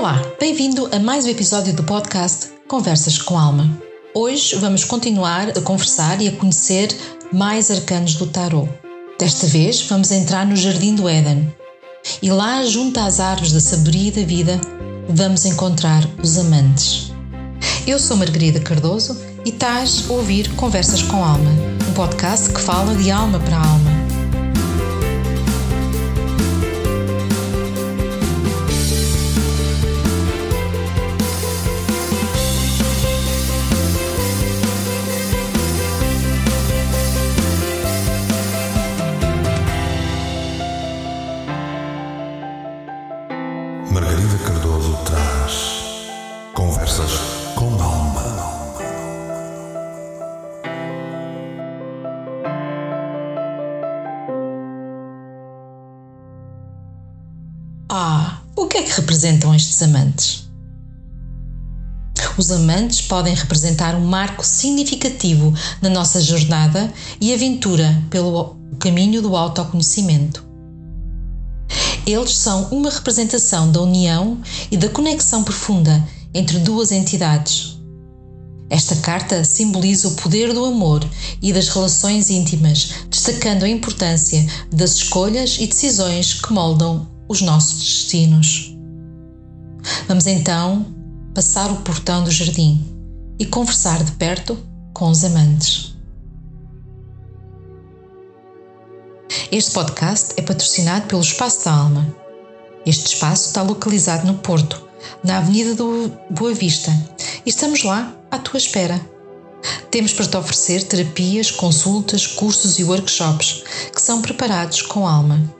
Olá, bem-vindo a mais um episódio do podcast Conversas com Alma. Hoje vamos continuar a conversar e a conhecer mais arcanos do tarot. Desta vez vamos entrar no Jardim do Éden. E lá, junto às árvores da sabedoria e da vida, vamos encontrar os amantes. Eu sou Margarida Cardoso e estás a ouvir Conversas com Alma, um podcast que fala de alma para alma representam estes amantes? Os amantes podem representar um marco significativo na nossa jornada e aventura pelo caminho do autoconhecimento. Eles são uma representação da união e da conexão profunda entre duas entidades. Esta carta simboliza o poder do amor e das relações íntimas, destacando a importância das escolhas e decisões que moldam os nossos destinos. Vamos então passar o portão do jardim e conversar de perto com os amantes. Este podcast é patrocinado pelo Espaço da Alma. Este espaço está localizado no Porto, na Avenida do Boa Vista, e estamos lá à tua espera. Temos para te oferecer terapias, consultas, cursos e workshops que são preparados com alma.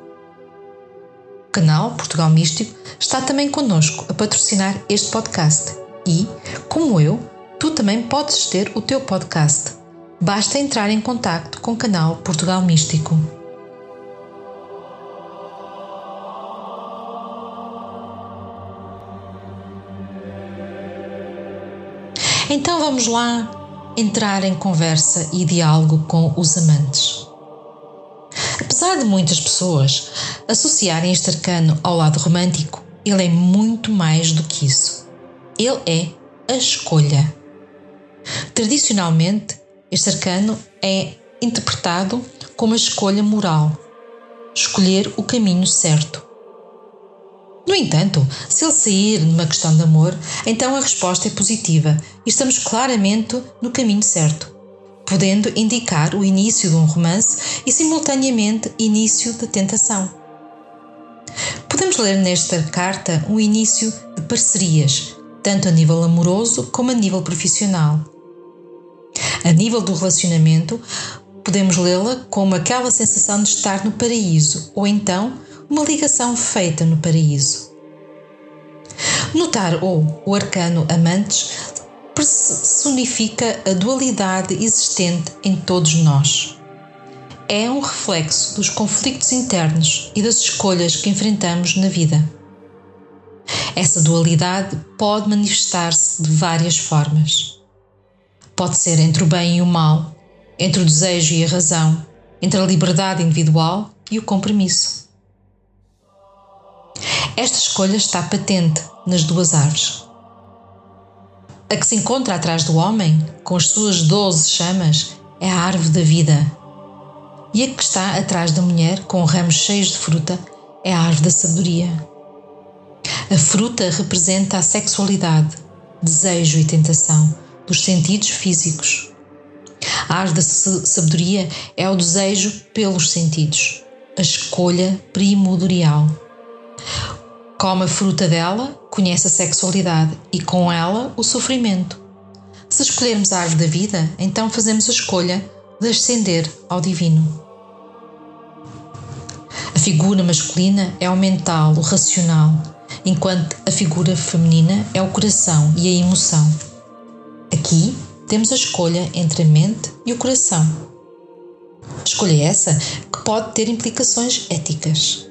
O canal Portugal Místico está também connosco a patrocinar este podcast e, como eu, tu também podes ter o teu podcast. Basta entrar em contato com o canal Portugal Místico. Então vamos lá entrar em conversa e diálogo com os amantes. Apesar de muitas pessoas associarem este arcano ao lado romântico, ele é muito mais do que isso. Ele é a escolha. Tradicionalmente, este arcano é interpretado como a escolha moral, escolher o caminho certo. No entanto, se ele sair numa questão de amor, então a resposta é positiva e estamos claramente no caminho certo podendo indicar o início de um romance e, simultaneamente, início de tentação. Podemos ler nesta carta o início de parcerias, tanto a nível amoroso como a nível profissional. A nível do relacionamento, podemos lê-la como aquela sensação de estar no paraíso ou então uma ligação feita no paraíso. Notar ou o arcano amantes personifica a dualidade existente em todos nós. É um reflexo dos conflitos internos e das escolhas que enfrentamos na vida. Essa dualidade pode manifestar-se de várias formas. Pode ser entre o bem e o mal, entre o desejo e a razão, entre a liberdade individual e o compromisso. Esta escolha está patente nas duas árvores. A que se encontra atrás do homem, com as suas doze chamas, é a árvore da vida. E a que está atrás da mulher, com ramos cheios de fruta, é a árvore da sabedoria. A fruta representa a sexualidade, desejo e tentação dos sentidos físicos. A árvore da sabedoria é o desejo pelos sentidos, a escolha primordial. Come a fruta dela, conhece a sexualidade e com ela o sofrimento. Se escolhermos a árvore da vida, então fazemos a escolha de ascender ao divino. A figura masculina é o mental, o racional, enquanto a figura feminina é o coração e a emoção. Aqui temos a escolha entre a mente e o coração. Escolha essa que pode ter implicações éticas.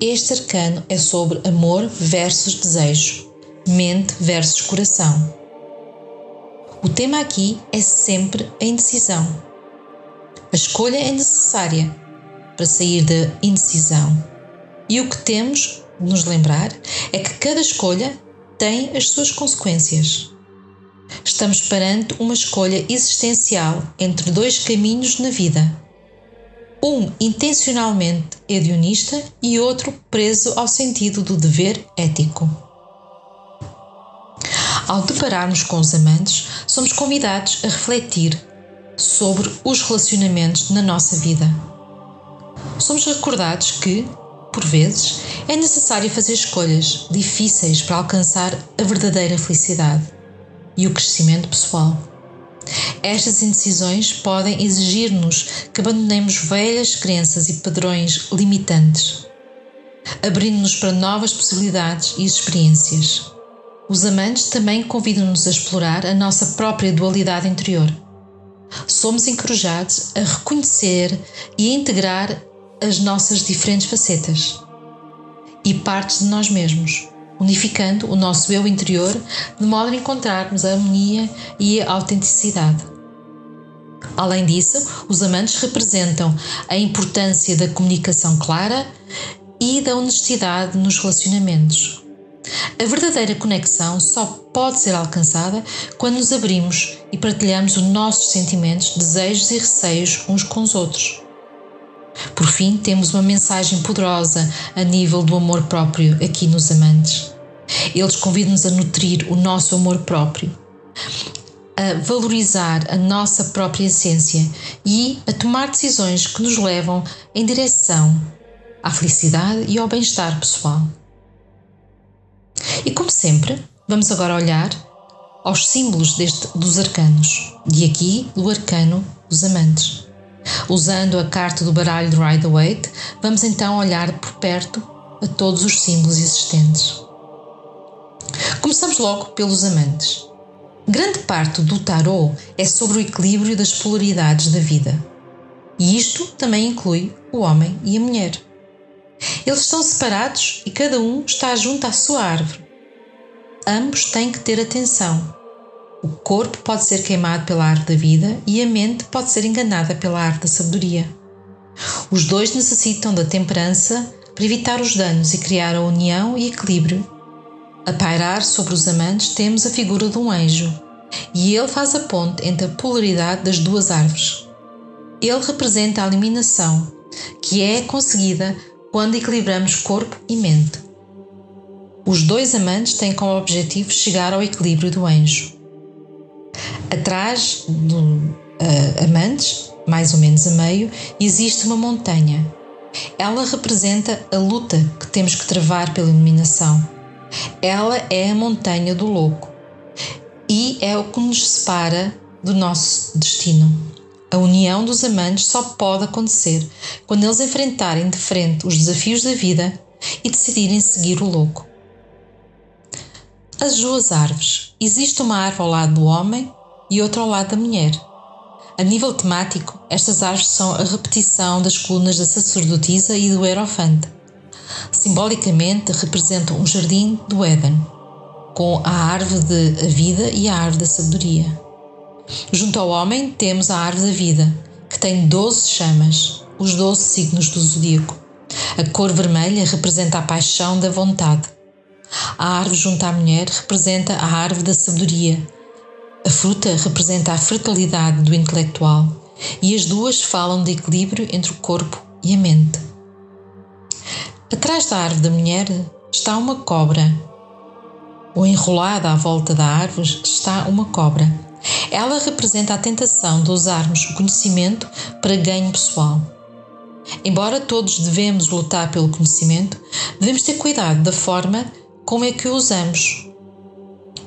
Este arcano é sobre amor versus desejo, mente versus coração. O tema aqui é sempre a indecisão. A escolha é necessária para sair da indecisão. E o que temos de nos lembrar é que cada escolha tem as suas consequências. Estamos perante uma escolha existencial entre dois caminhos na vida. Um intencionalmente hedionista e outro preso ao sentido do dever ético. Ao depararmos com os amantes, somos convidados a refletir sobre os relacionamentos na nossa vida. Somos recordados que, por vezes, é necessário fazer escolhas difíceis para alcançar a verdadeira felicidade e o crescimento pessoal. Estas indecisões podem exigir-nos que abandonemos velhas crenças e padrões limitantes, abrindo-nos para novas possibilidades e experiências. Os amantes também convidam-nos a explorar a nossa própria dualidade interior. Somos encorajados a reconhecer e a integrar as nossas diferentes facetas e partes de nós mesmos, unificando o nosso eu interior de modo a encontrarmos a harmonia e a autenticidade. Além disso, os amantes representam a importância da comunicação clara e da honestidade nos relacionamentos, a verdadeira conexão só pode ser alcançada quando nos abrimos e partilhamos os nossos sentimentos, desejos e receios uns com os outros. Por fim, temos uma mensagem poderosa a nível do amor próprio aqui nos amantes. Eles convidam-nos a nutrir o nosso amor próprio, a valorizar a nossa própria essência e a tomar decisões que nos levam em direção à felicidade e ao bem-estar pessoal. E como sempre, vamos agora olhar aos símbolos deste, dos arcanos. E aqui, do arcano dos amantes. Usando a carta do baralho de Rider-Waite, vamos então olhar por perto a todos os símbolos existentes. Começamos logo pelos amantes. Grande parte do tarot é sobre o equilíbrio das polaridades da vida. E isto também inclui o homem e a mulher. Eles estão separados e cada um está junto à sua árvore. Ambos têm que ter atenção. O corpo pode ser queimado pela árvore da vida e a mente pode ser enganada pela árvore da sabedoria. Os dois necessitam da temperança para evitar os danos e criar a união e equilíbrio. A pairar sobre os amantes temos a figura de um anjo, e ele faz a ponte entre a polaridade das duas árvores. Ele representa a eliminação, que é conseguida quando equilibramos corpo e mente. Os dois amantes têm como objetivo chegar ao equilíbrio do anjo. Atrás do uh, amantes, mais ou menos a meio, existe uma montanha. Ela representa a luta que temos que travar pela iluminação. Ela é a montanha do louco e é o que nos separa do nosso destino. A união dos amantes só pode acontecer quando eles enfrentarem de frente os desafios da vida e decidirem seguir o louco. As duas árvores. Existe uma árvore ao lado do homem e outra ao lado da mulher. A nível temático, estas árvores são a repetição das colunas da sacerdotisa e do Hierofante. Simbolicamente, representam um jardim do Éden, com a árvore da vida e a árvore da sabedoria. Junto ao homem temos a árvore da vida, que tem 12 chamas, os 12 signos do zodíaco. A cor vermelha representa a paixão da vontade. A árvore junto à mulher representa a árvore da sabedoria. A fruta representa a fertilidade do intelectual e as duas falam de equilíbrio entre o corpo e a mente. Atrás da árvore da mulher está uma cobra. Ou enrolada à volta da árvore está uma cobra. Ela representa a tentação de usarmos o conhecimento para ganho pessoal. Embora todos devemos lutar pelo conhecimento, devemos ter cuidado da forma como é que o usamos.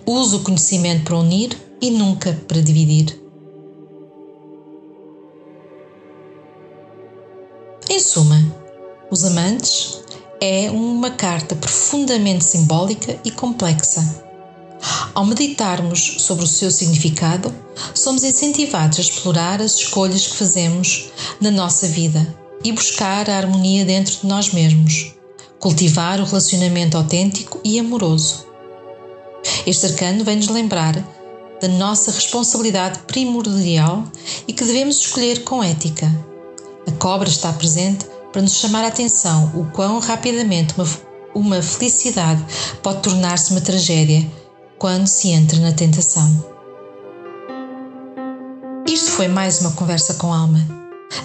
Use o conhecimento para unir e nunca para dividir. Em suma, Os Amantes é uma carta profundamente simbólica e complexa ao meditarmos sobre o seu significado, somos incentivados a explorar as escolhas que fazemos na nossa vida e buscar a harmonia dentro de nós mesmos, cultivar o relacionamento autêntico e amoroso. Este arcano vem-nos lembrar da nossa responsabilidade primordial e que devemos escolher com ética. A cobra está presente para nos chamar a atenção o quão rapidamente uma uma felicidade pode tornar-se uma tragédia quando se entra na tentação. Isto foi mais uma conversa com alma.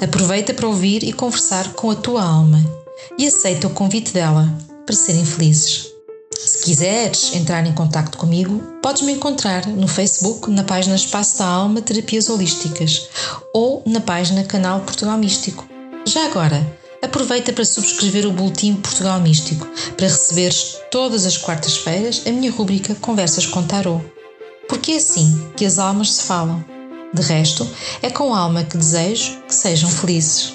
Aproveita para ouvir e conversar com a tua alma e aceita o convite dela para serem felizes. Se quiseres entrar em contato comigo, podes me encontrar no Facebook na página Espaço da Alma Terapias Holísticas ou na página Canal Portugal Místico. Já agora, aproveita para subscrever o Boletim Portugal Místico para receberes todas as quartas-feiras a minha rúbrica Conversas com Tarot. Porque é assim que as almas se falam. De resto, é com alma que desejo que sejam felizes.